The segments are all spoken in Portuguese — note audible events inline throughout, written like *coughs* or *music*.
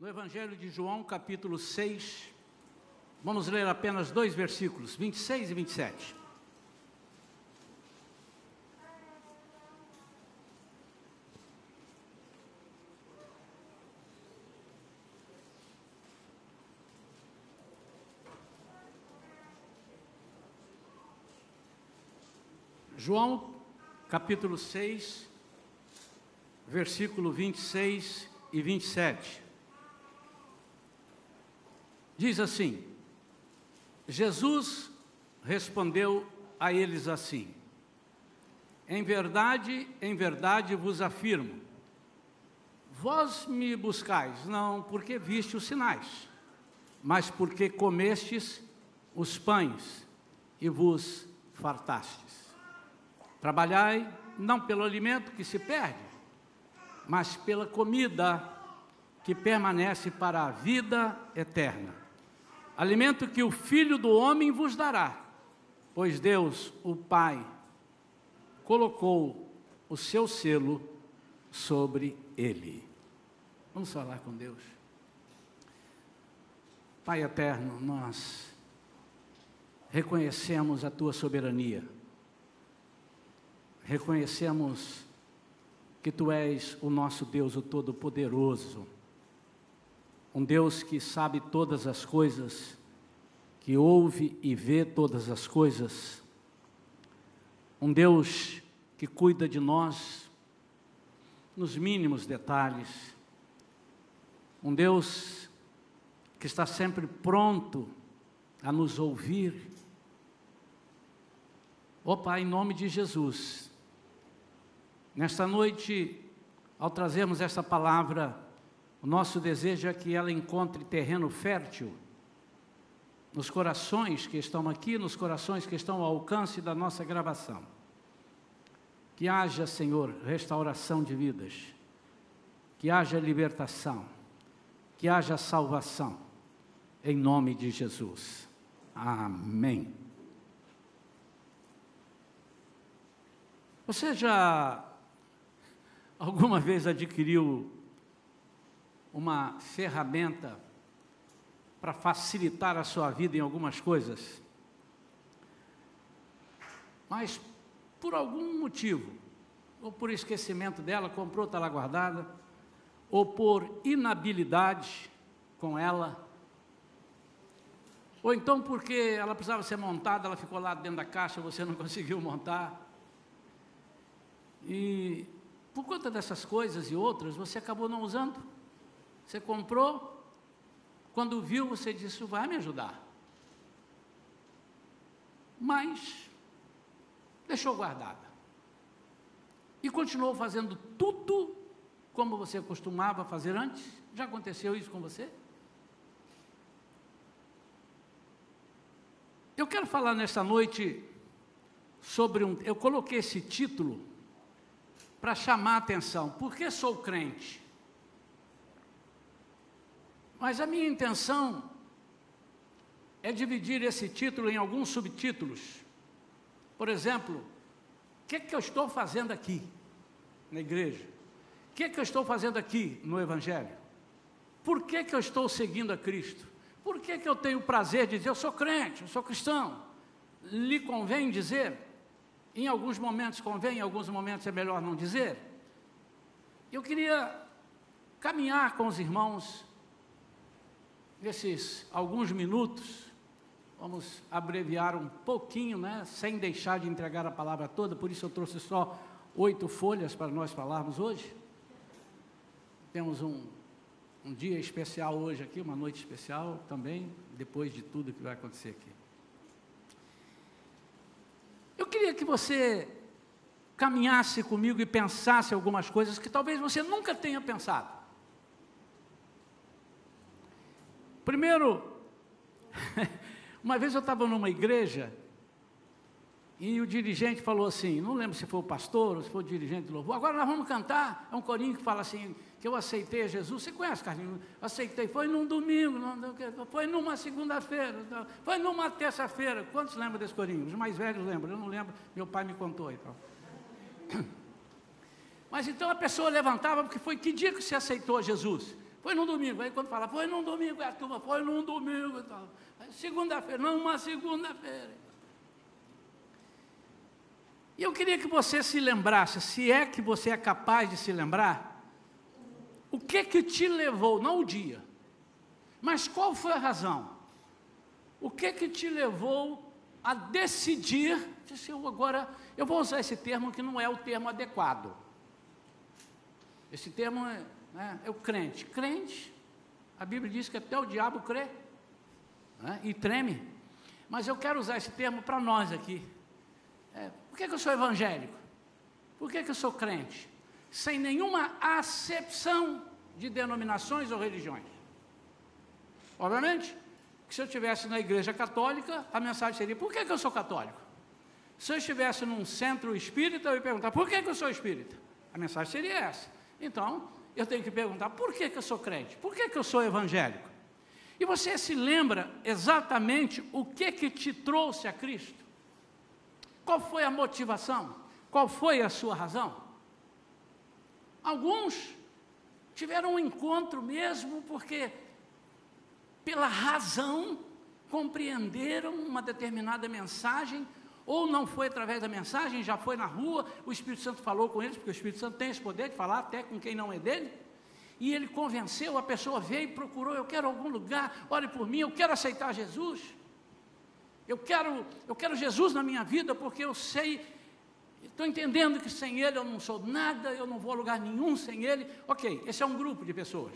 no Evangelho de João, capítulo 6. Vamos ler apenas dois versículos, 26 e 27. João, capítulo 6, versículo 26 e 27. Diz assim: Jesus respondeu a eles assim: Em verdade, em verdade vos afirmo, vós me buscais, não porque viste os sinais, mas porque comestes os pães e vos fartastes. Trabalhai não pelo alimento que se perde, mas pela comida que permanece para a vida eterna. Alimento que o Filho do Homem vos dará, pois Deus, o Pai, colocou o seu selo sobre ele. Vamos falar com Deus. Pai eterno, nós reconhecemos a tua soberania reconhecemos que Tu és o nosso Deus, o Todo-Poderoso, um Deus que sabe todas as coisas, que ouve e vê todas as coisas, um Deus que cuida de nós nos mínimos detalhes, um Deus que está sempre pronto a nos ouvir. Ó oh, Pai, em nome de Jesus, Nesta noite, ao trazermos essa palavra, o nosso desejo é que ela encontre terreno fértil nos corações que estão aqui, nos corações que estão ao alcance da nossa gravação. Que haja, Senhor, restauração de vidas, que haja libertação, que haja salvação, em nome de Jesus. Amém. Você já Alguma vez adquiriu uma ferramenta para facilitar a sua vida em algumas coisas? Mas por algum motivo, ou por esquecimento dela, comprou, está lá guardada, ou por inabilidade com ela, ou então porque ela precisava ser montada, ela ficou lá dentro da caixa, você não *laughs* conseguiu montar. E por conta dessas coisas e outras, você acabou não usando. Você comprou, quando viu, você disse: vai me ajudar. Mas deixou guardada. E continuou fazendo tudo como você costumava fazer antes? Já aconteceu isso com você? Eu quero falar nesta noite sobre um. Eu coloquei esse título para chamar a atenção. Por que sou crente? Mas a minha intenção é dividir esse título em alguns subtítulos. Por exemplo, o que, é que eu estou fazendo aqui na igreja? O que, é que eu estou fazendo aqui no Evangelho? Por que, que eu estou seguindo a Cristo? Por que, que eu tenho o prazer de dizer eu sou crente, eu sou cristão? Lhe convém dizer em alguns momentos convém, em alguns momentos é melhor não dizer. Eu queria caminhar com os irmãos nesses alguns minutos. Vamos abreviar um pouquinho, né, sem deixar de entregar a palavra toda, por isso eu trouxe só oito folhas para nós falarmos hoje. Temos um, um dia especial hoje aqui, uma noite especial também, depois de tudo que vai acontecer aqui. Eu queria que você caminhasse comigo e pensasse algumas coisas que talvez você nunca tenha pensado. Primeiro, *laughs* uma vez eu estava numa igreja e o dirigente falou assim, não lembro se foi o pastor ou se foi o dirigente do louvor, agora nós vamos cantar, é um corinho que fala assim, que eu aceitei Jesus, você conhece, Carlinhos? Aceitei, foi num domingo, foi numa segunda-feira, foi numa terça-feira. Quantos lembram desse corinho? Os mais velhos lembram, eu não lembro, meu pai me contou e tal. *coughs* Mas então a pessoa levantava, porque foi que dia que você aceitou Jesus? Foi num domingo. Aí quando fala, foi num domingo, a turma foi num domingo. Segunda-feira, não, uma segunda-feira. E eu queria que você se lembrasse, se é que você é capaz de se lembrar, o que que te levou, não o dia, mas qual foi a razão? O que que te levou a decidir, disse eu agora, eu vou usar esse termo que não é o termo adequado. Esse termo é, né, é o crente. Crente, a Bíblia diz que até o diabo crê né, e treme. Mas eu quero usar esse termo para nós aqui. É, por que, que, eu sou evangélico? Por que, que eu sou crente? Sem nenhuma acepção de denominações ou religiões. Obviamente, que se eu estivesse na igreja católica, a mensagem seria: por que, que eu sou católico? Se eu estivesse num centro espírita, eu ia perguntar: por que, que eu sou espírita? A mensagem seria essa. Então, eu tenho que perguntar: por que, que eu sou crente? Por que, que eu sou evangélico? E você se lembra exatamente o que que te trouxe a Cristo? Qual foi a motivação? Qual foi a sua razão? Alguns tiveram um encontro mesmo porque, pela razão, compreenderam uma determinada mensagem, ou não foi através da mensagem, já foi na rua, o Espírito Santo falou com eles, porque o Espírito Santo tem esse poder de falar até com quem não é dele, e ele convenceu, a pessoa veio e procurou, eu quero algum lugar, ore por mim, eu quero aceitar Jesus. Eu quero, eu quero Jesus na minha vida porque eu sei, estou entendendo que sem Ele eu não sou nada, eu não vou a lugar nenhum sem Ele. Ok, esse é um grupo de pessoas.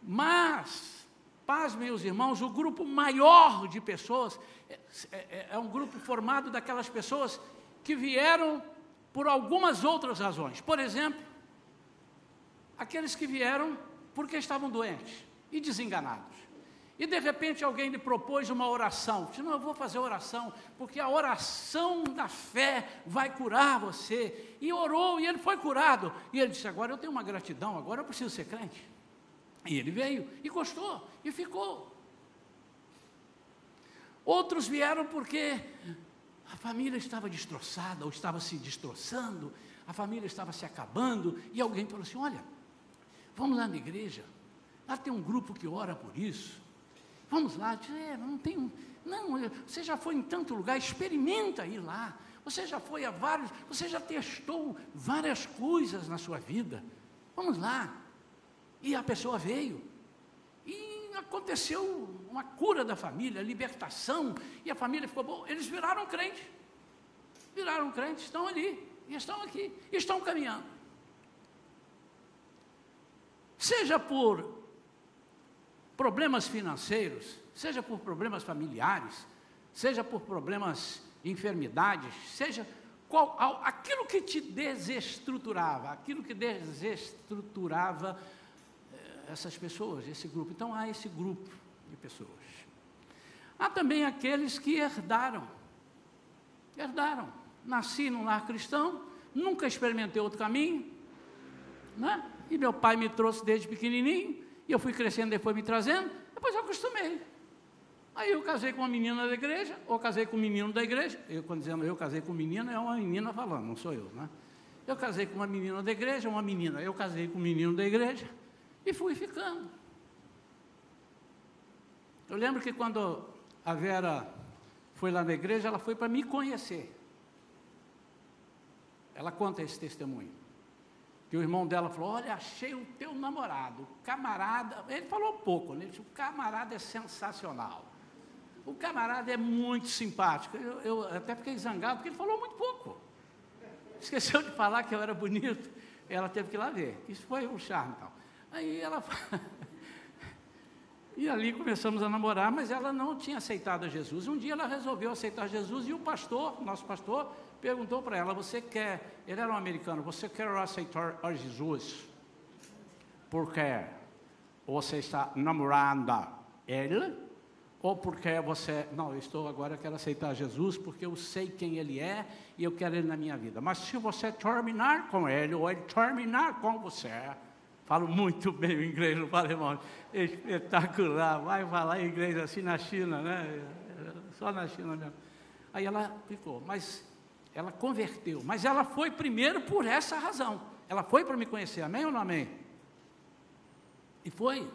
Mas, paz, meus irmãos, o grupo maior de pessoas é, é, é um grupo formado daquelas pessoas que vieram por algumas outras razões. Por exemplo, aqueles que vieram porque estavam doentes e desenganados. E de repente alguém lhe propôs uma oração. Disse, não, eu vou fazer oração, porque a oração da fé vai curar você. E orou, e ele foi curado. E ele disse, agora eu tenho uma gratidão, agora eu preciso ser crente. E ele veio, e gostou, e ficou. Outros vieram porque a família estava destroçada, ou estava se destroçando, a família estava se acabando, e alguém falou assim, olha, vamos lá na igreja, lá tem um grupo que ora por isso. Vamos lá, é, não tem. Não, você já foi em tanto lugar, experimenta ir lá. Você já foi a vários, você já testou várias coisas na sua vida. Vamos lá. E a pessoa veio. E aconteceu uma cura da família, libertação, e a família ficou boa. Eles viraram crentes. Viraram crentes, estão ali, estão aqui, estão caminhando. Seja por problemas financeiros, seja por problemas familiares, seja por problemas de enfermidades, seja qual, aquilo que te desestruturava, aquilo que desestruturava essas pessoas, esse grupo. Então há esse grupo de pessoas. Há também aqueles que herdaram. Herdaram. Nasci num lar cristão, nunca experimentei outro caminho, né? e meu pai me trouxe desde pequenininho, e eu fui crescendo, depois me trazendo, depois eu acostumei. Aí eu casei com uma menina da igreja, ou casei com um menino da igreja. Eu, quando dizendo eu casei com menina, é uma menina falando, não sou eu, né? Eu casei com uma menina da igreja, uma menina. Eu casei com um menino da igreja e fui ficando. Eu lembro que quando a Vera foi lá na igreja, ela foi para me conhecer. Ela conta esse testemunho que o irmão dela falou: Olha, achei o teu namorado, camarada. Ele falou pouco, né? Ele disse: O camarada é sensacional. O camarada é muito simpático. Eu, eu, até fiquei zangado, porque ele falou muito pouco. Esqueceu de falar que eu era bonito. Ela teve que ir lá ver. Isso foi um charme. Então. Aí ela. *laughs* e ali começamos a namorar, mas ela não tinha aceitado Jesus. Um dia ela resolveu aceitar Jesus e o pastor, nosso pastor, perguntou para ela: Você quer, ele era um americano, você quer aceitar Jesus? Porque você está namorando ele? Ou porque você, não, eu estou agora, eu quero aceitar Jesus porque eu sei quem ele é e eu quero ele na minha vida. Mas se você terminar com ele, ou ele terminar com você, falo muito bem o inglês, não falo, espetacular, vai falar inglês assim na China, né? Só na China mesmo. Aí ela ficou, mas ela converteu, mas ela foi primeiro por essa razão. Ela foi para me conhecer, amém ou não amém? E foi.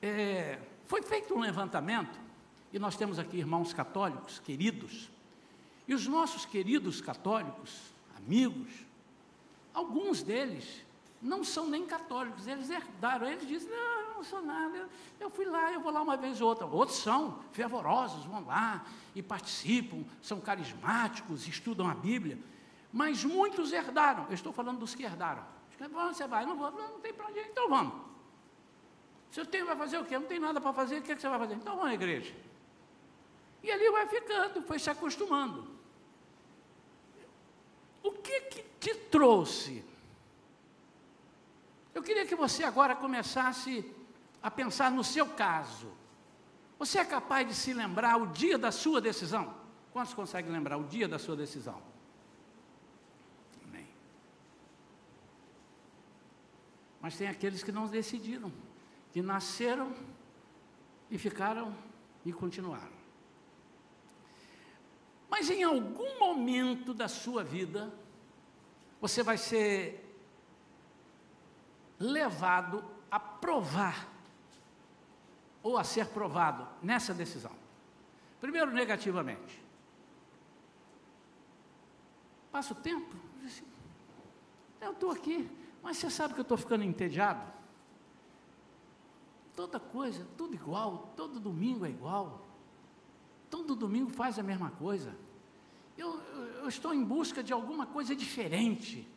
É, foi feito um levantamento, e nós temos aqui irmãos católicos, queridos, e os nossos queridos católicos, amigos, alguns deles não são nem católicos, eles herdaram, eles dizem, não, eu não sou nada, eu, fui lá, eu vou lá uma vez ou outra. Outros são fervorosos, vão lá e participam, são carismáticos, estudam a Bíblia, mas muitos herdaram, eu estou falando dos que herdaram. Você vai, não vou, não, não tem para onde ir, então vamos. Se eu tenho, vai fazer o quê? Não tem nada para fazer, o que, é que você vai fazer? Então vamos à igreja. E ali vai ficando, foi se acostumando. O que, que te trouxe eu queria que você agora começasse a pensar no seu caso. Você é capaz de se lembrar o dia da sua decisão? Quantos conseguem lembrar o dia da sua decisão? Amém. Mas tem aqueles que não decidiram, que nasceram e ficaram e continuaram. Mas em algum momento da sua vida, você vai ser levado a provar ou a ser provado nessa decisão. Primeiro, negativamente. Passa o tempo, eu estou aqui, mas você sabe que eu estou ficando entediado? Toda coisa, tudo igual, todo domingo é igual. Todo domingo faz a mesma coisa. Eu, eu, estou em busca de alguma coisa diferente.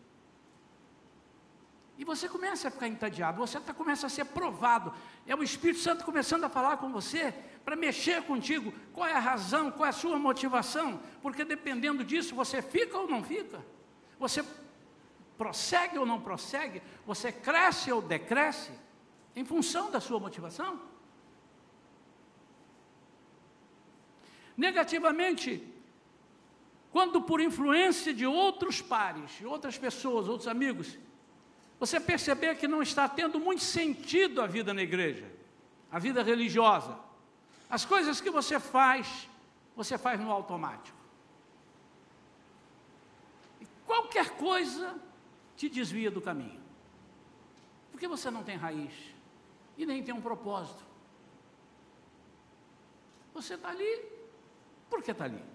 E você começa a ficar entediado, você tá, começa a ser provado. É o Espírito Santo começando a falar com você para mexer contigo. Qual é a razão, qual é a sua motivação? Porque dependendo disso, você fica ou não fica. Você prossegue ou não prossegue. Você cresce ou decresce em função da sua motivação. Negativamente, quando por influência de outros pares, outras pessoas, outros amigos, você perceber que não está tendo muito sentido a vida na igreja, a vida religiosa. As coisas que você faz, você faz no automático. E qualquer coisa te desvia do caminho. Porque você não tem raiz e nem tem um propósito. Você está ali, por que está ali?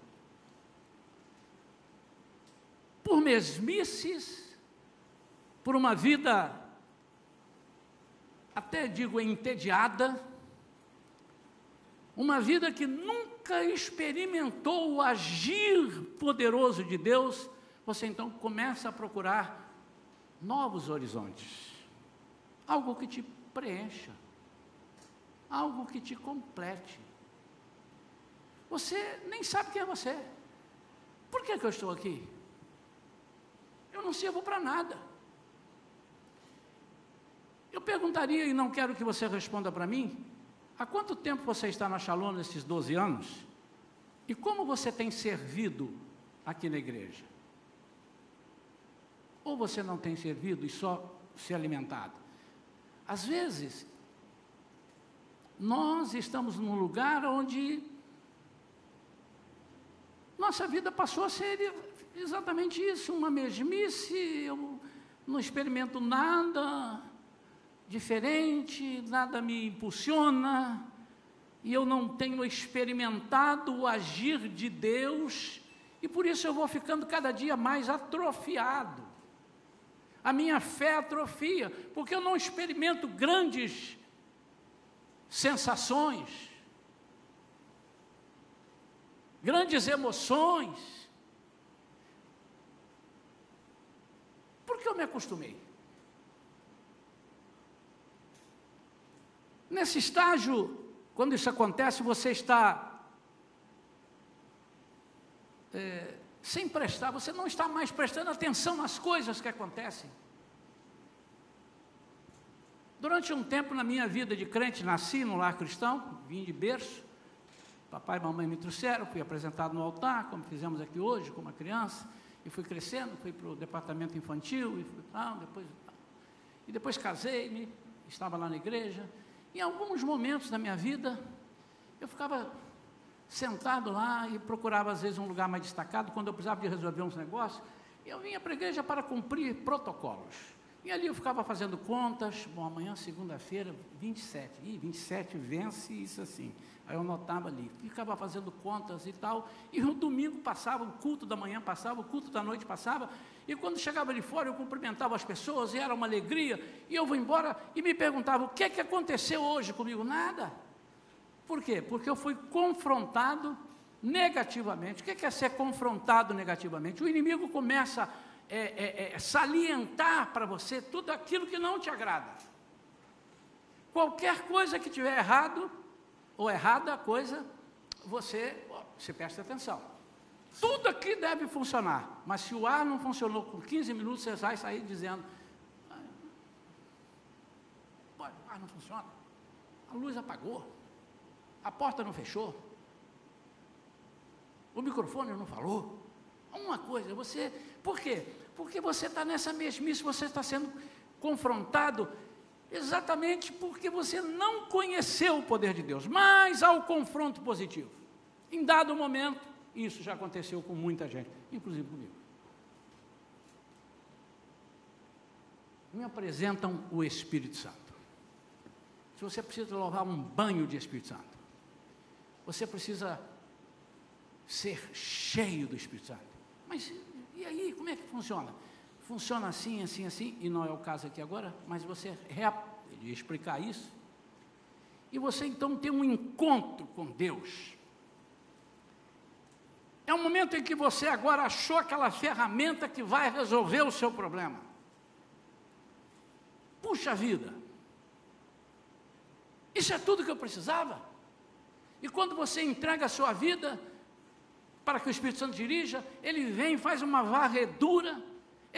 Por mesmices por uma vida, até digo entediada, uma vida que nunca experimentou o agir poderoso de Deus, você então começa a procurar novos horizontes, algo que te preencha, algo que te complete. Você nem sabe quem é você. Por que, que eu estou aqui? Eu não sirvo para nada. Eu perguntaria, e não quero que você responda para mim, há quanto tempo você está na Shalom nesses 12 anos? E como você tem servido aqui na igreja? Ou você não tem servido e só se alimentado? Às vezes, nós estamos num lugar onde nossa vida passou a ser exatamente isso, uma mesmice, eu não experimento nada, diferente, nada me impulsiona, e eu não tenho experimentado o agir de Deus, e por isso eu vou ficando cada dia mais atrofiado. A minha fé atrofia, porque eu não experimento grandes sensações, grandes emoções. Eu me acostumei. Nesse estágio, quando isso acontece, você está é, sem prestar, você não está mais prestando atenção nas coisas que acontecem. Durante um tempo na minha vida de crente, nasci no lar cristão, vim de berço, papai e mamãe me trouxeram, fui apresentado no altar, como fizemos aqui hoje, como uma criança, e fui crescendo, fui para o departamento infantil, e, fui, ah, depois, e depois casei-me, estava lá na igreja, em alguns momentos da minha vida, eu ficava sentado lá e procurava às vezes um lugar mais destacado, quando eu precisava de resolver uns negócios, eu vinha para a igreja para cumprir protocolos. E ali eu ficava fazendo contas, bom, amanhã, segunda-feira, 27. Ih, 27 vence isso assim. Aí eu notava ali, ficava fazendo contas e tal, e o domingo passava, o culto da manhã passava, o culto da noite passava, e quando chegava ali fora eu cumprimentava as pessoas, e era uma alegria, e eu vou embora e me perguntava, o que é que aconteceu hoje comigo? Nada. Por quê? Porque eu fui confrontado negativamente. O que é, é ser confrontado negativamente? O inimigo começa a é, é, é, salientar para você tudo aquilo que não te agrada. Qualquer coisa que tiver errado ou errada a coisa, você, você presta atenção. Tudo aqui deve funcionar, mas se o ar não funcionou por 15 minutos, você vai sair dizendo: o ar não funciona, a luz apagou, a porta não fechou, o microfone não falou. Uma coisa, você. Por quê? Porque você está nessa mesmice, você está sendo confrontado exatamente porque você não conheceu o poder de Deus. Mas há o confronto positivo. Em dado momento, isso já aconteceu com muita gente, inclusive comigo. Me apresentam o Espírito Santo. Se você precisa levar um banho de Espírito Santo, você precisa ser cheio do Espírito Santo. Mas e aí, como é que funciona? Funciona assim, assim, assim, e não é o caso aqui agora, mas você ele explicar isso. E você então tem um encontro com Deus. É um momento em que você agora achou aquela ferramenta que vai resolver o seu problema. Puxa vida! Isso é tudo que eu precisava. E quando você entrega a sua vida, para que o Espírito Santo dirija, ele vem, faz uma varredura,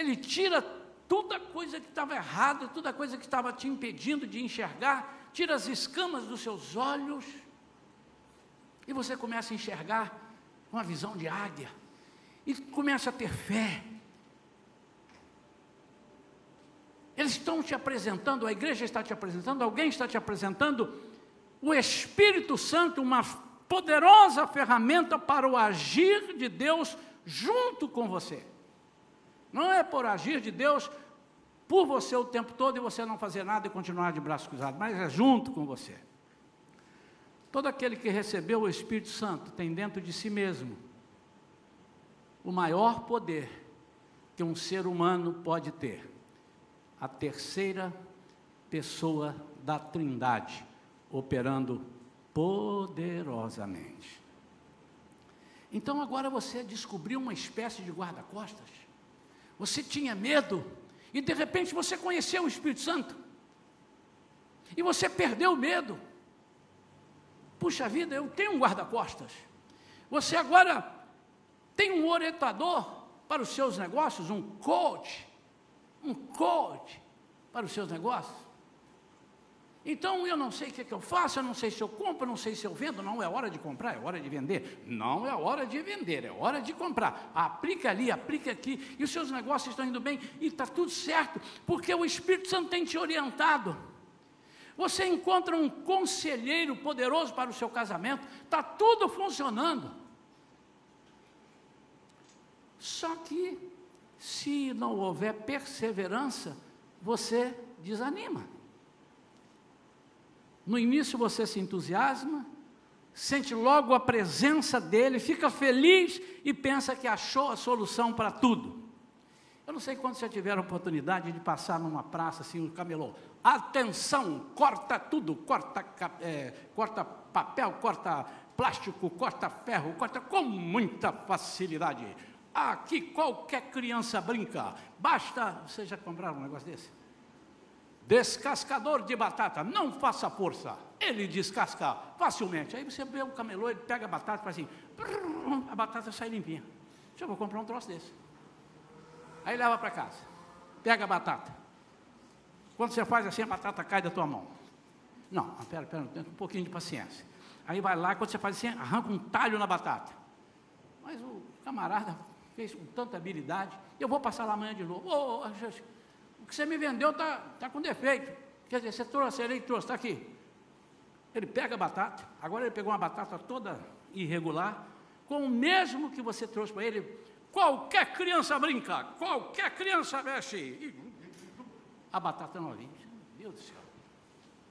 ele tira toda coisa que estava errada, toda coisa que estava te impedindo de enxergar, tira as escamas dos seus olhos, e você começa a enxergar uma visão de águia, e começa a ter fé. Eles estão te apresentando, a igreja está te apresentando, alguém está te apresentando o Espírito Santo, uma poderosa ferramenta para o agir de Deus junto com você. Não é por agir de Deus por você o tempo todo e você não fazer nada e continuar de braços cruzados, mas é junto com você. Todo aquele que recebeu o Espírito Santo tem dentro de si mesmo o maior poder que um ser humano pode ter. A terceira pessoa da Trindade operando poderosamente. Então agora você descobriu uma espécie de guarda-costas. Você tinha medo e de repente você conheceu o Espírito Santo. E você perdeu o medo. Puxa vida, eu tenho um guarda-costas. Você agora tem um orientador para os seus negócios, um coach, um coach para os seus negócios. Então eu não sei o que, é que eu faço, eu não sei se eu compro, não sei se eu vendo. Não é hora de comprar, é hora de vender. Não é hora de vender, é hora de comprar. Aplica ali, aplica aqui, e os seus negócios estão indo bem, e está tudo certo, porque o Espírito Santo tem te orientado. Você encontra um conselheiro poderoso para o seu casamento, está tudo funcionando. Só que, se não houver perseverança, você desanima. No início você se entusiasma, sente logo a presença dele, fica feliz e pensa que achou a solução para tudo. Eu não sei quando você tiver a oportunidade de passar numa praça assim, um camelô. Atenção, corta tudo, corta, é, corta papel, corta plástico, corta ferro, corta com muita facilidade. Aqui qualquer criança brinca. Basta. Vocês já compraram um negócio desse? Descascador de batata, não faça força, ele descasca facilmente. Aí você vê o camelô, ele pega a batata e faz assim, a batata sai limpinha. Deixa eu comprar um troço desse. Aí leva para casa, pega a batata. Quando você faz assim, a batata cai da tua mão. Não, pera, pera, tem um pouquinho de paciência. Aí vai lá, quando você faz assim, arranca um talho na batata. Mas o camarada fez com tanta habilidade, eu vou passar lá amanhã de novo. Oh, o que você me vendeu está tá com defeito. Quer dizer, você trouxe, ele trouxe, está aqui. Ele pega a batata, agora ele pegou uma batata toda irregular, com o mesmo que você trouxe para ele. Qualquer criança brinca, qualquer criança mexe. a batata novinha. Meu Deus do céu,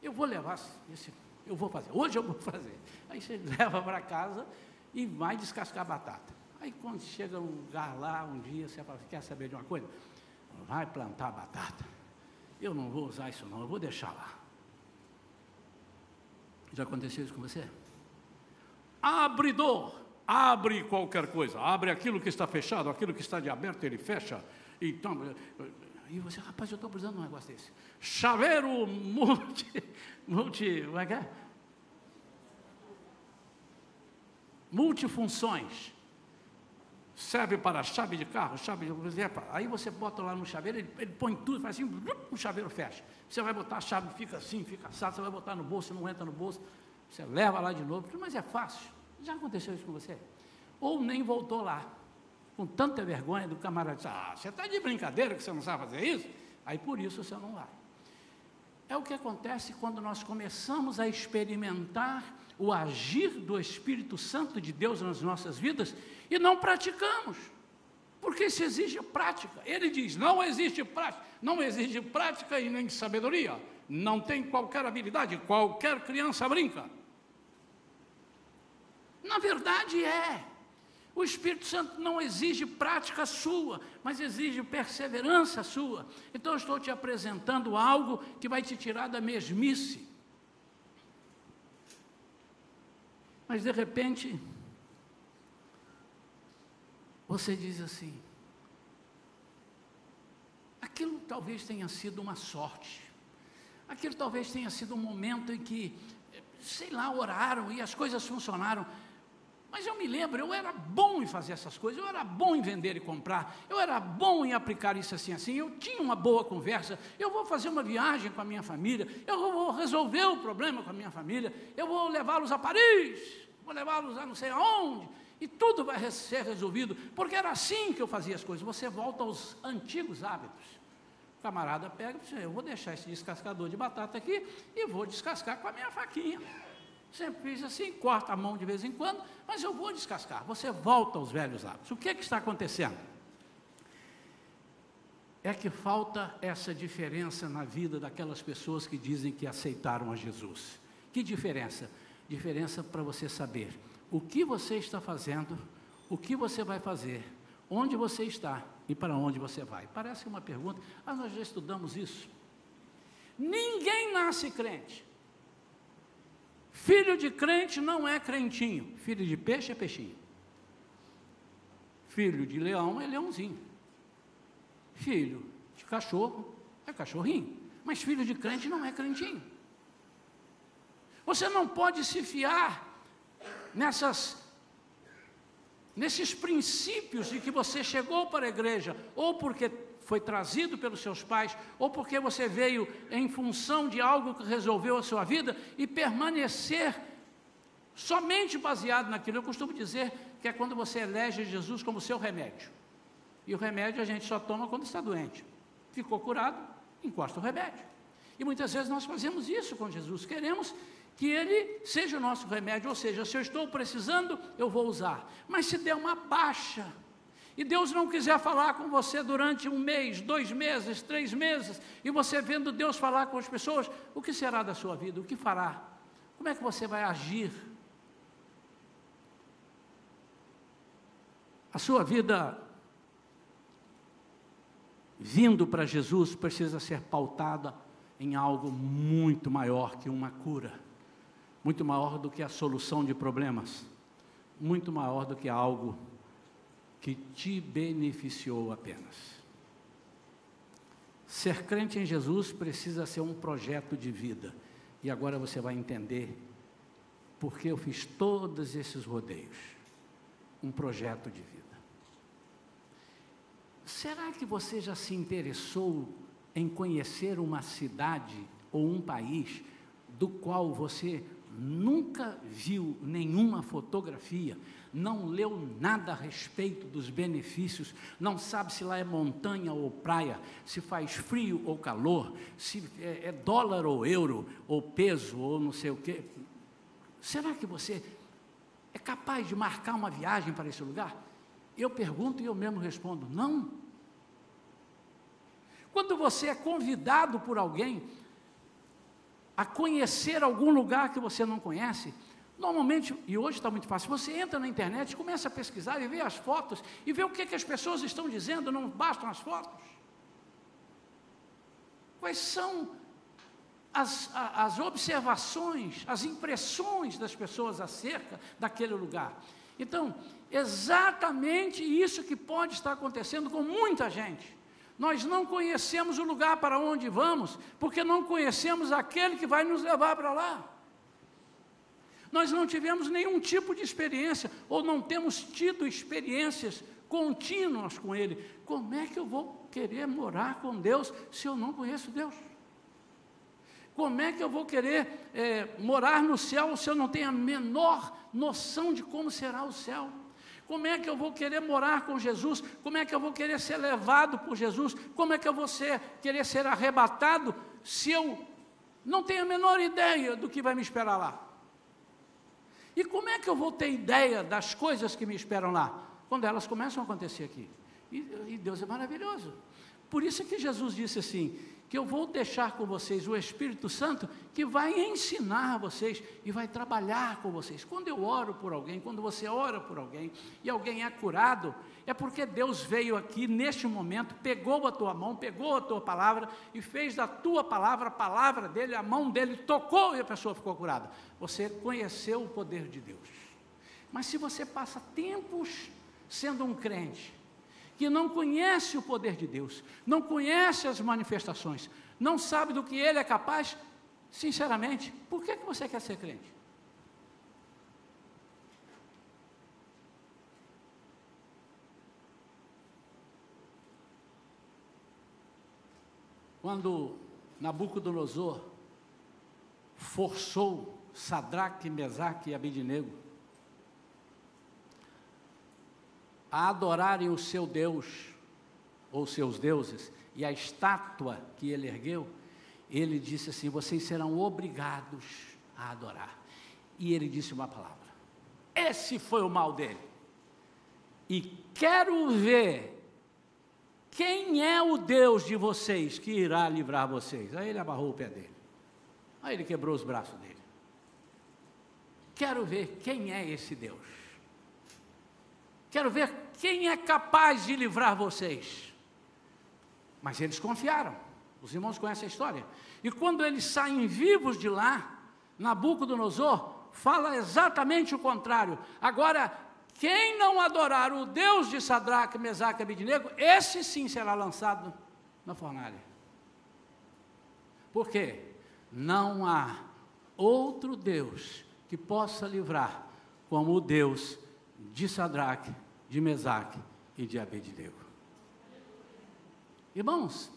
eu vou levar esse, eu vou fazer, hoje eu vou fazer. Aí você *laughs* leva para casa e vai descascar a batata. Aí quando chega um lugar lá, um dia, você fala, quer saber de uma coisa? Vai plantar batata. Eu não vou usar isso não, eu vou deixar lá. Já aconteceu isso com você? Abridor, abre qualquer coisa, abre aquilo que está fechado, aquilo que está de aberto, ele fecha. Então, e você, rapaz, eu estou precisando de um negócio desse. Chaveiro multi, multi, como é que é? Multifunções. Serve para chave de carro, chave de. Aí você bota lá no chaveiro, ele, ele põe tudo, faz assim, o chaveiro fecha. Você vai botar a chave, fica assim, fica assado, você vai botar no bolso, não entra no bolso, você leva lá de novo, mas é fácil. Já aconteceu isso com você? Ou nem voltou lá, com tanta vergonha do camarada, ah, você está de brincadeira que você não sabe fazer isso? Aí por isso você não vai. É o que acontece quando nós começamos a experimentar o agir do Espírito Santo de Deus nas nossas vidas e não praticamos. Porque isso exige prática. Ele diz: não existe prática, não exige prática e nem sabedoria. Não tem qualquer habilidade, qualquer criança brinca. Na verdade é. O Espírito Santo não exige prática sua, mas exige perseverança sua. Então eu estou te apresentando algo que vai te tirar da mesmice. Mas de repente, você diz assim: aquilo talvez tenha sido uma sorte, aquilo talvez tenha sido um momento em que, sei lá, oraram e as coisas funcionaram. Mas eu me lembro, eu era bom em fazer essas coisas, eu era bom em vender e comprar, eu era bom em aplicar isso assim, assim, eu tinha uma boa conversa, eu vou fazer uma viagem com a minha família, eu vou resolver o problema com a minha família, eu vou levá-los a Paris, vou levá-los a não sei aonde, e tudo vai ser resolvido, porque era assim que eu fazia as coisas. Você volta aos antigos hábitos. O camarada pega e diz, eu vou deixar esse descascador de batata aqui e vou descascar com a minha faquinha. Sempre fiz assim, corta a mão de vez em quando, mas eu vou descascar. Você volta aos velhos hábitos. O que, é que está acontecendo? É que falta essa diferença na vida daquelas pessoas que dizem que aceitaram a Jesus. Que diferença? Diferença para você saber o que você está fazendo, o que você vai fazer, onde você está e para onde você vai. Parece uma pergunta, ah, nós já estudamos isso. Ninguém nasce crente. Filho de crente não é crentinho. Filho de peixe é peixinho. Filho de leão é leãozinho. Filho de cachorro é cachorrinho. Mas filho de crente não é crentinho. Você não pode se fiar nessas nesses princípios de que você chegou para a igreja ou porque foi trazido pelos seus pais, ou porque você veio em função de algo que resolveu a sua vida e permanecer somente baseado naquilo. Eu costumo dizer que é quando você elege Jesus como seu remédio. E o remédio a gente só toma quando está doente. Ficou curado, encosta o remédio. E muitas vezes nós fazemos isso com Jesus. Queremos que ele seja o nosso remédio, ou seja, se eu estou precisando, eu vou usar. Mas se der uma baixa, e Deus não quiser falar com você durante um mês, dois meses, três meses, e você vendo Deus falar com as pessoas, o que será da sua vida? O que fará? Como é que você vai agir? A sua vida vindo para Jesus precisa ser pautada em algo muito maior que uma cura, muito maior do que a solução de problemas, muito maior do que algo que te beneficiou apenas. Ser crente em Jesus precisa ser um projeto de vida. E agora você vai entender por que eu fiz todos esses rodeios. Um projeto de vida. Será que você já se interessou em conhecer uma cidade ou um país do qual você nunca viu nenhuma fotografia, não leu nada a respeito dos benefícios, não sabe se lá é montanha ou praia, se faz frio ou calor, se é, é dólar ou euro, ou peso, ou não sei o quê. Será que você é capaz de marcar uma viagem para esse lugar? Eu pergunto e eu mesmo respondo: não. Quando você é convidado por alguém a conhecer algum lugar que você não conhece, normalmente, e hoje está muito fácil, você entra na internet, começa a pesquisar e vê as fotos e vê o que, que as pessoas estão dizendo, não bastam as fotos. Quais são as, as observações, as impressões das pessoas acerca daquele lugar? Então, exatamente isso que pode estar acontecendo com muita gente. Nós não conhecemos o lugar para onde vamos, porque não conhecemos aquele que vai nos levar para lá. Nós não tivemos nenhum tipo de experiência, ou não temos tido experiências contínuas com Ele. Como é que eu vou querer morar com Deus se eu não conheço Deus? Como é que eu vou querer é, morar no céu se eu não tenho a menor noção de como será o céu? Como é que eu vou querer morar com Jesus? Como é que eu vou querer ser levado por Jesus? Como é que eu vou ser, querer ser arrebatado se eu não tenho a menor ideia do que vai me esperar lá? E como é que eu vou ter ideia das coisas que me esperam lá? Quando elas começam a acontecer aqui. E, e Deus é maravilhoso. Por isso que Jesus disse assim: que eu vou deixar com vocês o Espírito Santo que vai ensinar vocês e vai trabalhar com vocês. Quando eu oro por alguém, quando você ora por alguém e alguém é curado, é porque Deus veio aqui neste momento, pegou a tua mão, pegou a tua palavra e fez da tua palavra a palavra dele, a mão dele tocou e a pessoa ficou curada. Você conheceu o poder de Deus. Mas se você passa tempos sendo um crente, que não conhece o poder de Deus, não conhece as manifestações, não sabe do que Ele é capaz, sinceramente, por que, que você quer ser crente? Quando Nabucodonosor forçou Sadraque, Mesaque e Abidnego a adorarem o seu Deus, ou seus deuses, e a estátua que ele ergueu, ele disse assim: vocês serão obrigados a adorar. E ele disse uma palavra. Esse foi o mal dele. E quero ver quem é o Deus de vocês que irá livrar vocês. Aí ele amarrou o pé dele. Aí ele quebrou os braços dele. Quero ver quem é esse Deus. Quero ver quem é capaz de livrar vocês. Mas eles confiaram. Os irmãos conhecem a história. E quando eles saem vivos de lá, Nabucodonosor fala exatamente o contrário. Agora, quem não adorar o Deus de Sadraque, Mesaque e Abidnego, esse sim será lançado na fornalha. Por quê? Não há outro Deus que possa livrar como o Deus de Sadraque, de Mesaque e de Abednego. Irmãos,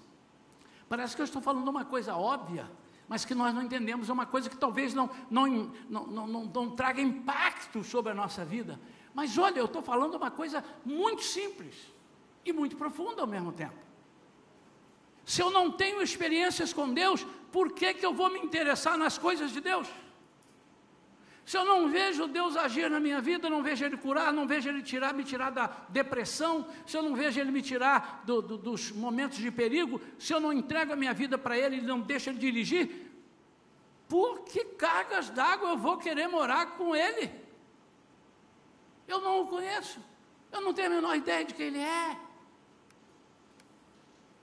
parece que eu estou falando uma coisa óbvia, mas que nós não entendemos, é uma coisa que talvez não, não, não, não, não, não traga impacto sobre a nossa vida. Mas olha, eu estou falando uma coisa muito simples e muito profunda ao mesmo tempo. Se eu não tenho experiências com Deus, por que, que eu vou me interessar nas coisas de Deus? Se eu não vejo Deus agir na minha vida, não vejo Ele curar, não vejo Ele tirar, me tirar da depressão, se eu não vejo Ele me tirar do, do, dos momentos de perigo, se eu não entrego a minha vida para Ele e não deixo Ele dirigir, por que cargas d'água eu vou querer morar com Ele? Eu não o conheço, eu não tenho a menor ideia de quem Ele é.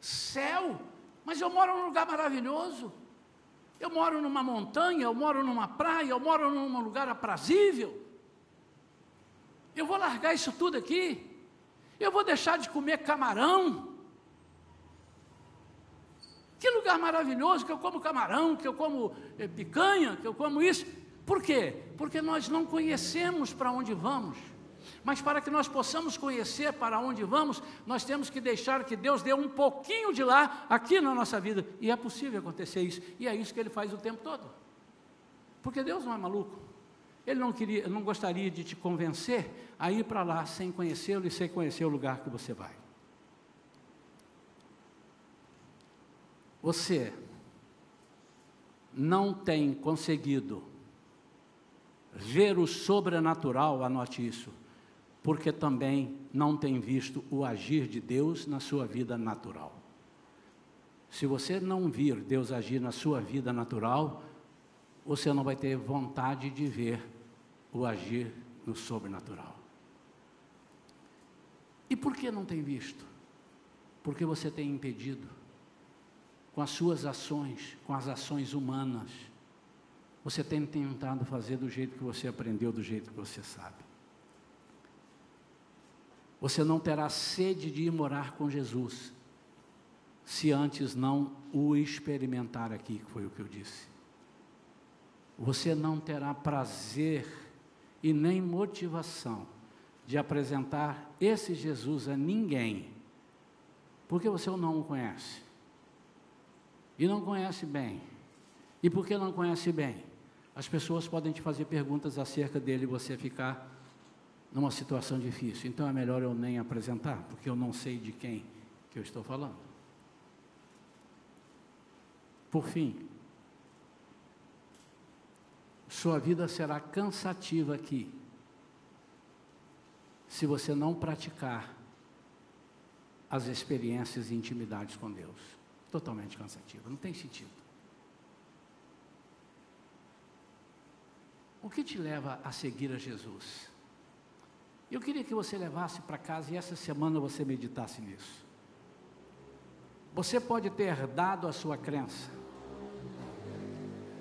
Céu, mas eu moro num lugar maravilhoso. Eu moro numa montanha, eu moro numa praia, eu moro num lugar aprazível. Eu vou largar isso tudo aqui. Eu vou deixar de comer camarão. Que lugar maravilhoso que eu como camarão, que eu como eh, picanha, que eu como isso. Por quê? Porque nós não conhecemos para onde vamos. Mas para que nós possamos conhecer para onde vamos, nós temos que deixar que Deus dê um pouquinho de lá aqui na nossa vida. E é possível acontecer isso. E é isso que ele faz o tempo todo. Porque Deus não é maluco. Ele não queria, não gostaria de te convencer a ir para lá sem conhecê-lo e sem conhecer o lugar que você vai. Você não tem conseguido ver o sobrenatural, anote isso, porque também não tem visto o agir de Deus na sua vida natural. Se você não vir Deus agir na sua vida natural, você não vai ter vontade de ver o agir no sobrenatural. E por que não tem visto? Porque você tem impedido com as suas ações, com as ações humanas. Você tem tentado fazer do jeito que você aprendeu, do jeito que você sabe. Você não terá sede de ir morar com Jesus, se antes não o experimentar aqui, que foi o que eu disse. Você não terá prazer e nem motivação de apresentar esse Jesus a ninguém, porque você não o conhece. E não conhece bem. E porque não conhece bem, as pessoas podem te fazer perguntas acerca dele e você ficar numa situação difícil. Então é melhor eu nem apresentar, porque eu não sei de quem que eu estou falando. Por fim, sua vida será cansativa aqui, se você não praticar as experiências e intimidades com Deus. Totalmente cansativa, não tem sentido. O que te leva a seguir a Jesus? Eu queria que você levasse para casa e essa semana você meditasse nisso. Você pode ter dado a sua crença,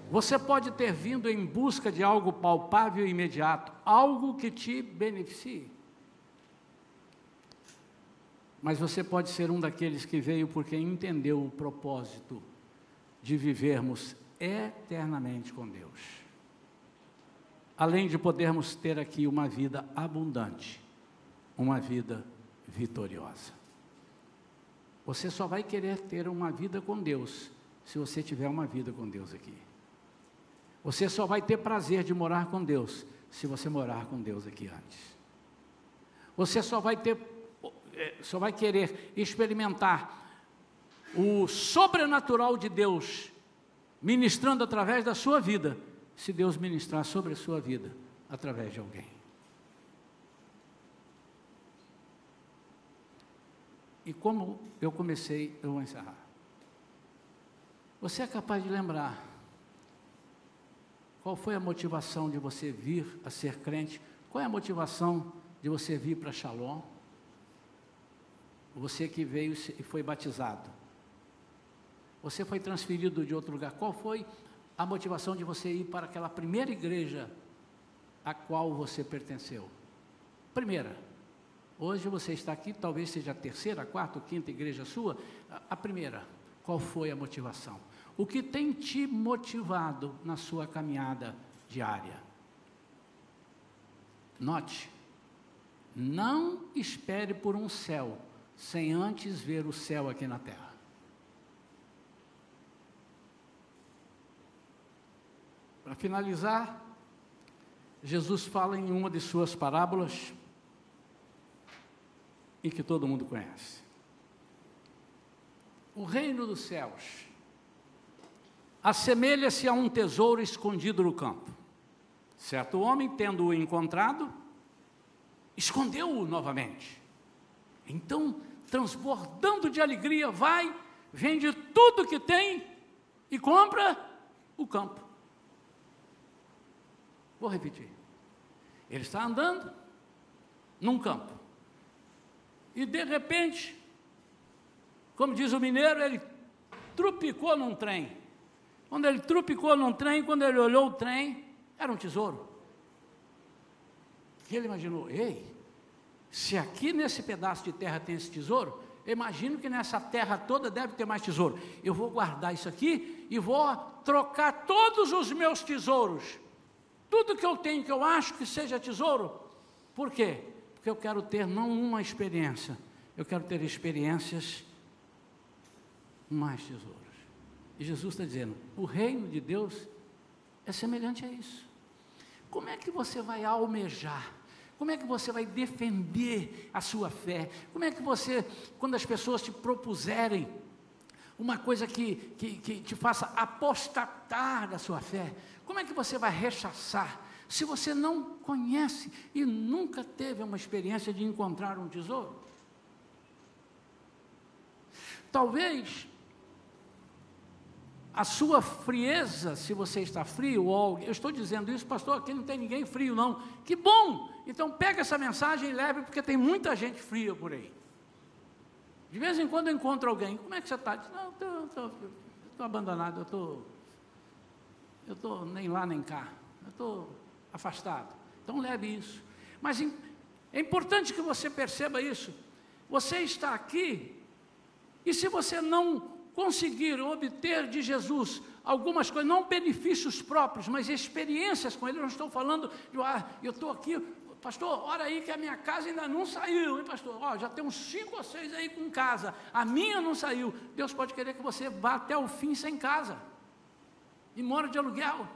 você pode ter vindo em busca de algo palpável e imediato, algo que te beneficie. Mas você pode ser um daqueles que veio porque entendeu o propósito de vivermos eternamente com Deus. Além de podermos ter aqui uma vida abundante, uma vida vitoriosa. Você só vai querer ter uma vida com Deus se você tiver uma vida com Deus aqui. Você só vai ter prazer de morar com Deus se você morar com Deus aqui antes. Você só vai ter, é, só vai querer experimentar o sobrenatural de Deus ministrando através da sua vida, se Deus ministrar sobre a sua vida através de alguém. E como eu comecei, eu vou encerrar. Você é capaz de lembrar qual foi a motivação de você vir a ser crente? Qual é a motivação de você vir para Shalom? Você que veio e foi batizado. Você foi transferido de outro lugar. Qual foi a motivação de você ir para aquela primeira igreja a qual você pertenceu? Primeira. Hoje você está aqui, talvez seja a terceira, a quarta, a quinta igreja sua. A primeira. Qual foi a motivação? O que tem te motivado na sua caminhada diária? Note, não espere por um céu sem antes ver o céu aqui na terra. Para finalizar, Jesus fala em uma de suas parábolas e que todo mundo conhece. O reino dos céus assemelha-se a um tesouro escondido no campo. Certo homem, tendo-o encontrado, escondeu-o novamente. Então, transbordando de alegria, vai, vende tudo que tem e compra o campo. Vou repetir. Ele está andando num campo. E de repente, como diz o mineiro, ele trupicou num trem. Quando ele trupicou num trem, quando ele olhou o trem, era um tesouro. E ele imaginou: ei, se aqui nesse pedaço de terra tem esse tesouro, imagino que nessa terra toda deve ter mais tesouro. Eu vou guardar isso aqui e vou trocar todos os meus tesouros. Tudo que eu tenho que eu acho que seja tesouro. Por quê? Porque eu quero ter não uma experiência, eu quero ter experiências mais tesouros. E Jesus está dizendo: o reino de Deus é semelhante a isso. Como é que você vai almejar? Como é que você vai defender a sua fé? Como é que você, quando as pessoas te propuserem uma coisa que, que, que te faça apostatar da sua fé, como é que você vai rechaçar? Se você não conhece e nunca teve uma experiência de encontrar um tesouro? Talvez a sua frieza, se você está frio, ou eu estou dizendo isso, pastor, aqui não tem ninguém frio, não. Que bom! Então pega essa mensagem e leve, porque tem muita gente fria por aí. De vez em quando eu encontro alguém, como é que você está? Não, estou abandonado, eu estou. Eu estou nem lá nem cá, eu estou afastado. Então leve isso. Mas é importante que você perceba isso. Você está aqui, e se você não conseguir obter de Jesus algumas coisas, não benefícios próprios, mas experiências com Ele. Eu não estou falando de, ah, eu estou aqui, pastor, olha aí que a minha casa ainda não saiu, hein, pastor? Ó, já tem uns cinco ou seis aí com casa, a minha não saiu. Deus pode querer que você vá até o fim sem casa e mora de aluguel.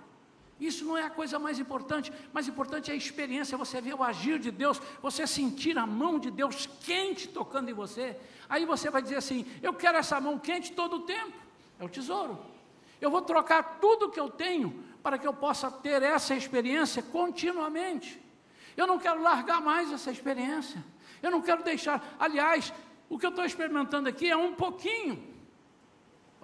Isso não é a coisa mais importante, mais importante é a experiência, você ver o agir de Deus, você sentir a mão de Deus quente tocando em você. Aí você vai dizer assim: Eu quero essa mão quente todo o tempo, é o tesouro. Eu vou trocar tudo que eu tenho para que eu possa ter essa experiência continuamente. Eu não quero largar mais essa experiência, eu não quero deixar. Aliás, o que eu estou experimentando aqui é um pouquinho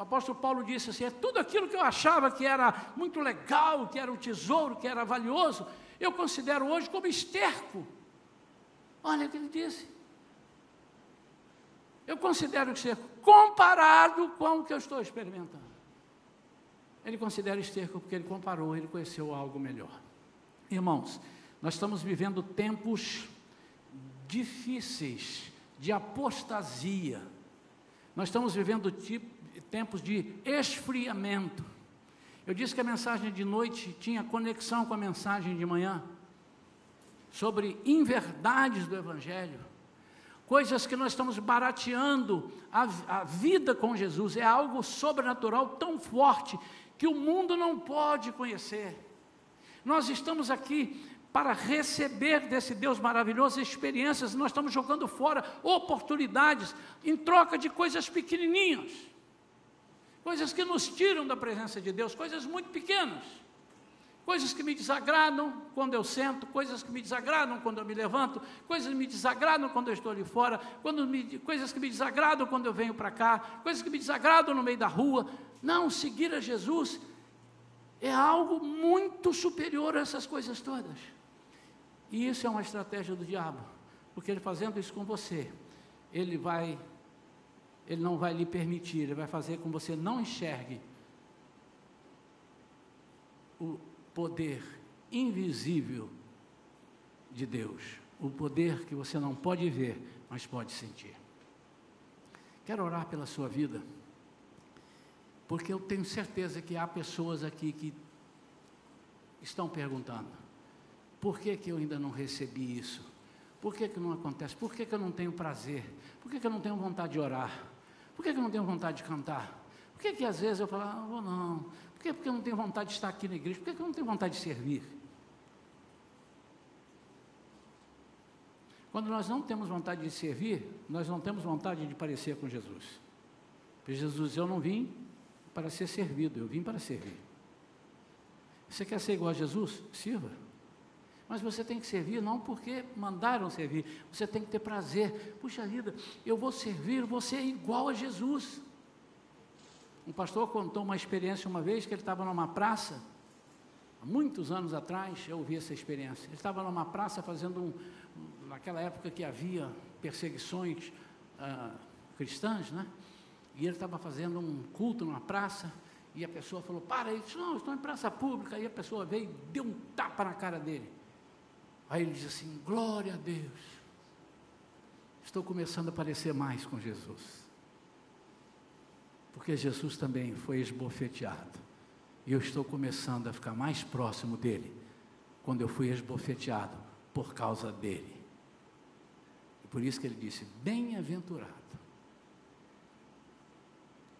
apóstolo Paulo disse assim: é tudo aquilo que eu achava que era muito legal, que era um tesouro, que era valioso, eu considero hoje como esterco. Olha o que ele disse. Eu considero esterco comparado com o que eu estou experimentando. Ele considera esterco porque ele comparou, ele conheceu algo melhor. Irmãos, nós estamos vivendo tempos difíceis de apostasia. Nós estamos vivendo tipo tempos de esfriamento. Eu disse que a mensagem de noite tinha conexão com a mensagem de manhã, sobre inverdades do Evangelho, coisas que nós estamos barateando a, a vida com Jesus, é algo sobrenatural tão forte que o mundo não pode conhecer. Nós estamos aqui para receber desse Deus maravilhoso experiências, nós estamos jogando fora oportunidades em troca de coisas pequenininhas coisas que nos tiram da presença de Deus, coisas muito pequenas, coisas que me desagradam quando eu sento, coisas que me desagradam quando eu me levanto, coisas que me desagradam quando eu estou ali fora, me, coisas que me desagradam quando eu venho para cá, coisas que me desagradam no meio da rua. Não, seguir a Jesus é algo muito superior a essas coisas todas. E isso é uma estratégia do diabo, porque ele fazendo isso com você, ele vai ele não vai lhe permitir, ele vai fazer com que você não enxergue o poder invisível de Deus, o poder que você não pode ver, mas pode sentir. Quero orar pela sua vida, porque eu tenho certeza que há pessoas aqui que estão perguntando: por que, que eu ainda não recebi isso? Por que, que não acontece? Por que, que eu não tenho prazer? Por que, que eu não tenho vontade de orar? Por que, que eu não tenho vontade de cantar? Por que, que às vezes eu falo, ah, vou não? Por que, porque eu não tenho vontade de estar aqui na igreja? Por que, que eu não tenho vontade de servir? Quando nós não temos vontade de servir, nós não temos vontade de parecer com Jesus. Porque Jesus, eu não vim para ser servido, eu vim para servir. Você quer ser igual a Jesus? Sirva. Mas você tem que servir não porque mandaram servir, você tem que ter prazer. Puxa vida, eu vou servir, você é igual a Jesus. Um pastor contou uma experiência uma vez que ele estava numa praça, há muitos anos atrás, eu ouvi essa experiência. Ele estava numa praça fazendo um, naquela época que havia perseguições ah, cristãs, né? E ele estava fazendo um culto numa praça, e a pessoa falou, para, ele disse, não, estou em praça pública, e a pessoa veio e deu um tapa na cara dele. Aí ele diz assim: glória a Deus, estou começando a parecer mais com Jesus. Porque Jesus também foi esbofeteado. E eu estou começando a ficar mais próximo dele, quando eu fui esbofeteado por causa dele. E por isso que ele disse: Bem-aventurado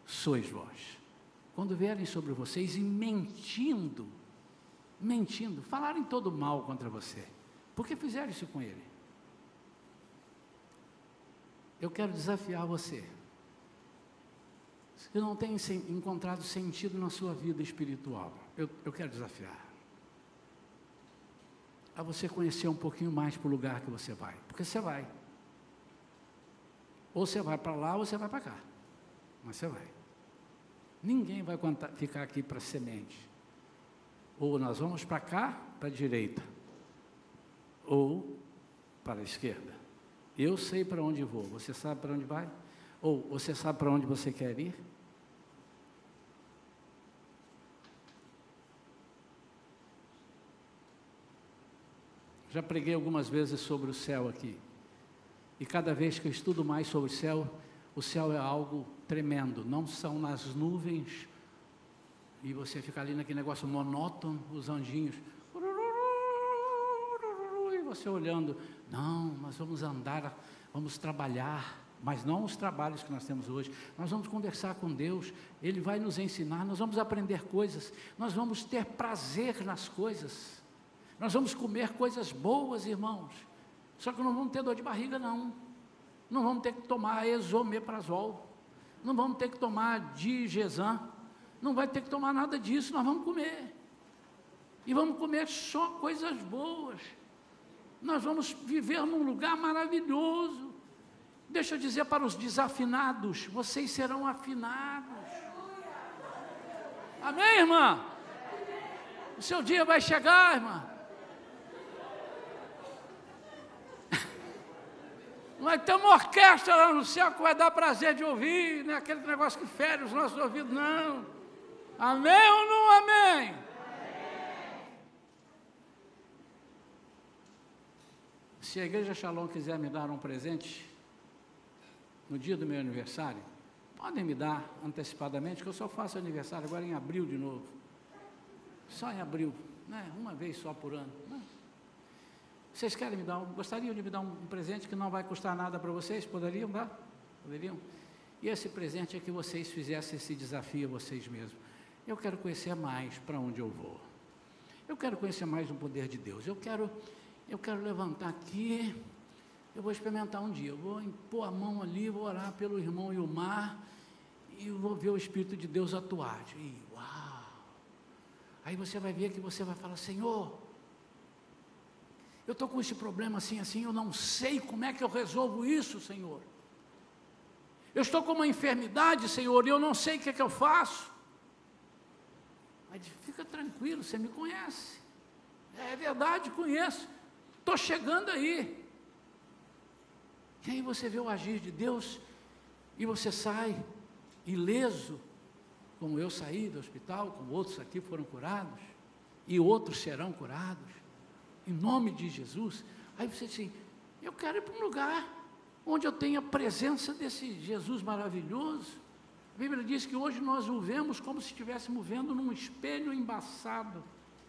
sois vós. Quando vierem sobre vocês e mentindo, mentindo, falarem todo mal contra você por que fizeram isso com ele? Eu quero desafiar você. Se não tem encontrado sentido na sua vida espiritual, eu, eu quero desafiar. A você conhecer um pouquinho mais para o lugar que você vai. Porque você vai. Ou você vai para lá ou você vai para cá. Mas você vai. Ninguém vai ficar aqui para semente. Ou nós vamos para cá, para a direita, ou para a esquerda. Eu sei para onde vou, você sabe para onde vai? Ou você sabe para onde você quer ir? Já preguei algumas vezes sobre o céu aqui. E cada vez que eu estudo mais sobre o céu, o céu é algo tremendo. Não são nas nuvens e você fica ali naquele negócio monótono, os anjinhos. Você olhando, não, nós vamos andar, vamos trabalhar, mas não os trabalhos que nós temos hoje. Nós vamos conversar com Deus, Ele vai nos ensinar, nós vamos aprender coisas, nós vamos ter prazer nas coisas, nós vamos comer coisas boas, irmãos. Só que não vamos ter dor de barriga, não. Não vamos ter que tomar esomeprazol, não vamos ter que tomar digesan, não vai ter que tomar nada disso, nós vamos comer. E vamos comer só coisas boas. Nós vamos viver num lugar maravilhoso. Deixa eu dizer para os desafinados: vocês serão afinados. Amém, irmã? O seu dia vai chegar, irmã. Vai ter uma orquestra lá no céu que vai dar prazer de ouvir, não é aquele negócio que fere os nossos ouvidos, não. Amém ou não amém? Se a igreja Shalom quiser me dar um presente no dia do meu aniversário, podem me dar antecipadamente, que eu só faço aniversário agora em abril de novo. Só em abril, né? uma vez só por ano. Né? Vocês querem me dar gostariam de me dar um presente que não vai custar nada para vocês? Poderiam dar? Poderiam? E esse presente é que vocês fizessem esse desafio a vocês mesmos. Eu quero conhecer mais para onde eu vou. Eu quero conhecer mais o poder de Deus. Eu quero, eu quero levantar aqui. Eu vou experimentar um dia. Eu vou pôr a mão ali, vou orar pelo irmão Ilmar e vou ver o Espírito de Deus atuar. E, uau! Aí você vai ver que você vai falar, Senhor, eu estou com esse problema assim, assim, eu não sei como é que eu resolvo isso, Senhor. Eu estou com uma enfermidade, Senhor, e eu não sei o que é que eu faço. Mas fica tranquilo, você me conhece. É verdade, conheço. Estou chegando aí. E aí você vê o agir de Deus e você sai ileso, como eu saí do hospital, como outros aqui foram curados, e outros serão curados, em nome de Jesus. Aí você diz assim: eu quero ir para um lugar onde eu tenha a presença desse Jesus maravilhoso. A Bíblia diz que hoje nós o vemos como se estivéssemos vendo num espelho embaçado,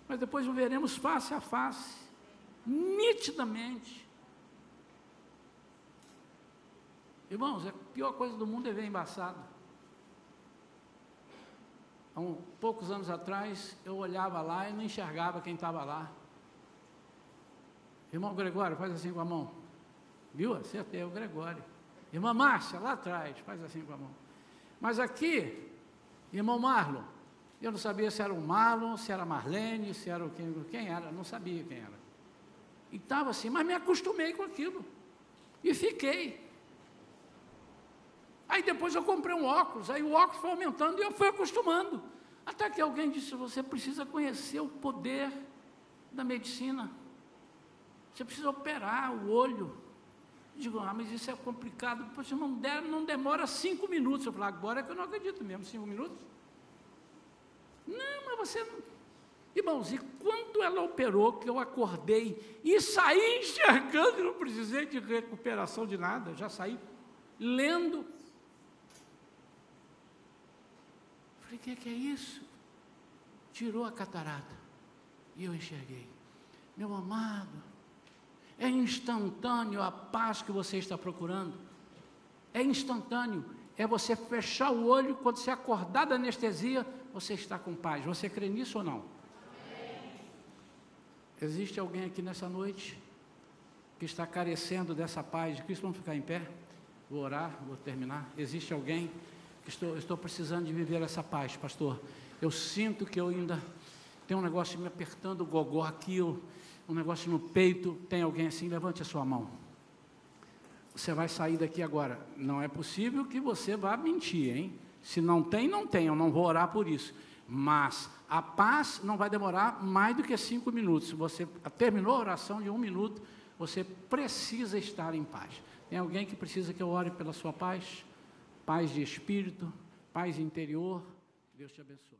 mas depois o veremos face a face, nitidamente. Irmãos, a pior coisa do mundo é ver embaçado. Há um, poucos anos atrás, eu olhava lá e não enxergava quem estava lá. Irmão Gregório, faz assim com a mão. Viu? Acertei, é o Gregório. Irmã Márcia, lá atrás, faz assim com a mão. Mas aqui, irmão Marlon, eu não sabia se era o Marlon, se era Marlene, se era o quem, quem era, não sabia quem era. E estava assim, mas me acostumei com aquilo. E fiquei. Aí depois eu comprei um óculos, aí o óculos foi aumentando e eu fui acostumando. Até que alguém disse: você precisa conhecer o poder da medicina. Você precisa operar o olho. Digo, ah, mas isso é complicado. Poxa, não, der, não demora cinco minutos. Eu falo, agora é que eu não acredito mesmo, cinco minutos. Não, mas você não. Irmãos, e quando ela operou, que eu acordei e saí enxergando, não precisei de recuperação de nada, já saí lendo. Falei, o que, que é isso? Tirou a catarata. E eu enxerguei. Meu amado, é instantâneo a paz que você está procurando. É instantâneo. É você fechar o olho, quando você acordar da anestesia, você está com paz. Você crê nisso ou não? Existe alguém aqui nessa noite que está carecendo dessa paz de Cristo? Vamos ficar em pé? Vou orar, vou terminar. Existe alguém que estou, estou precisando de viver essa paz, pastor? Eu sinto que eu ainda tenho um negócio me apertando o gogó aqui, um negócio no peito, tem alguém assim, levante a sua mão. Você vai sair daqui agora. Não é possível que você vá mentir, hein? Se não tem, não tem, eu não vou orar por isso. Mas a paz não vai demorar mais do que cinco minutos. Se você terminou a oração de um minuto, você precisa estar em paz. Tem alguém que precisa que eu ore pela sua paz? Paz de espírito, paz interior. Deus te abençoe.